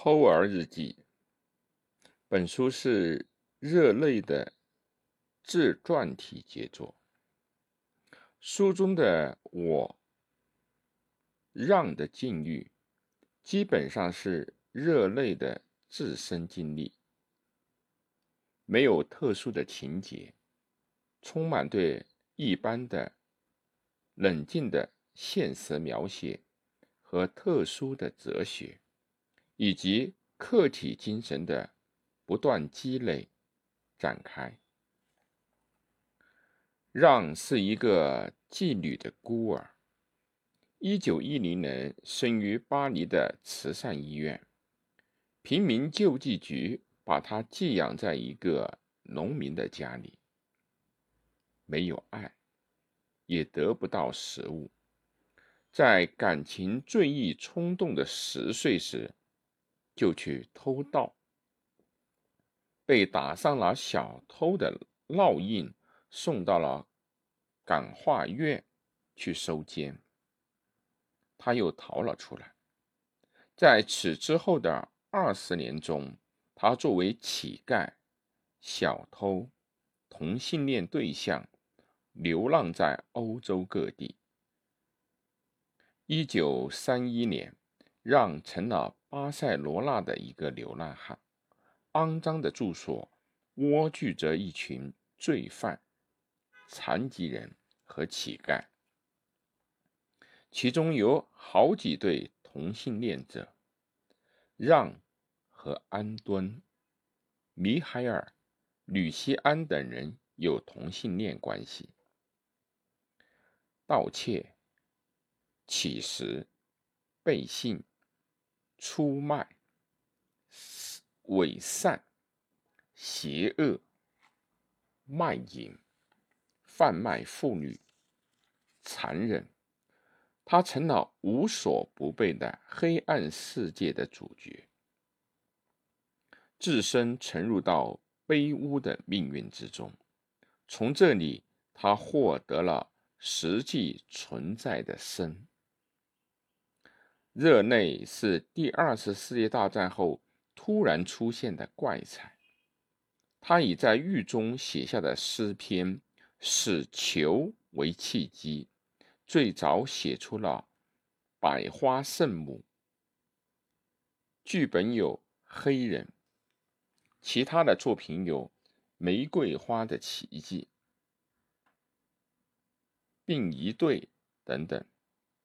偷儿日记。本书是热泪的自传体杰作。书中的我让的境遇，基本上是热泪的自身经历，没有特殊的情节，充满对一般的冷静的现实描写和特殊的哲学。以及客体精神的不断积累展开。让是一个妓女的孤儿，一九一零年生于巴黎的慈善医院，平民救济局把他寄养在一个农民的家里，没有爱，也得不到食物，在感情最易冲动的十岁时。就去偷盗，被打上了小偷的烙印，送到了感化院去收监。他又逃了出来，在此之后的二十年中，他作为乞丐、小偷、同性恋对象，流浪在欧洲各地。一九三一年，让成了。巴塞罗那的一个流浪汉，肮脏的住所蜗居着一群罪犯、残疾人和乞丐，其中有好几对同性恋者，让和安敦、米海尔、吕西安等人有同性恋关系，盗窃、乞食、背信。出卖、伪善、邪恶、卖淫、贩卖妇女、残忍，他成了无所不备的黑暗世界的主角，自身沉入到卑污的命运之中。从这里，他获得了实际存在的生。热内是第二次世界大战后突然出现的怪才。他以在狱中写下的诗篇，使球为契机，最早写出了《百花圣母》。剧本有《黑人》，其他的作品有《玫瑰花的奇迹》、《并一对》等等。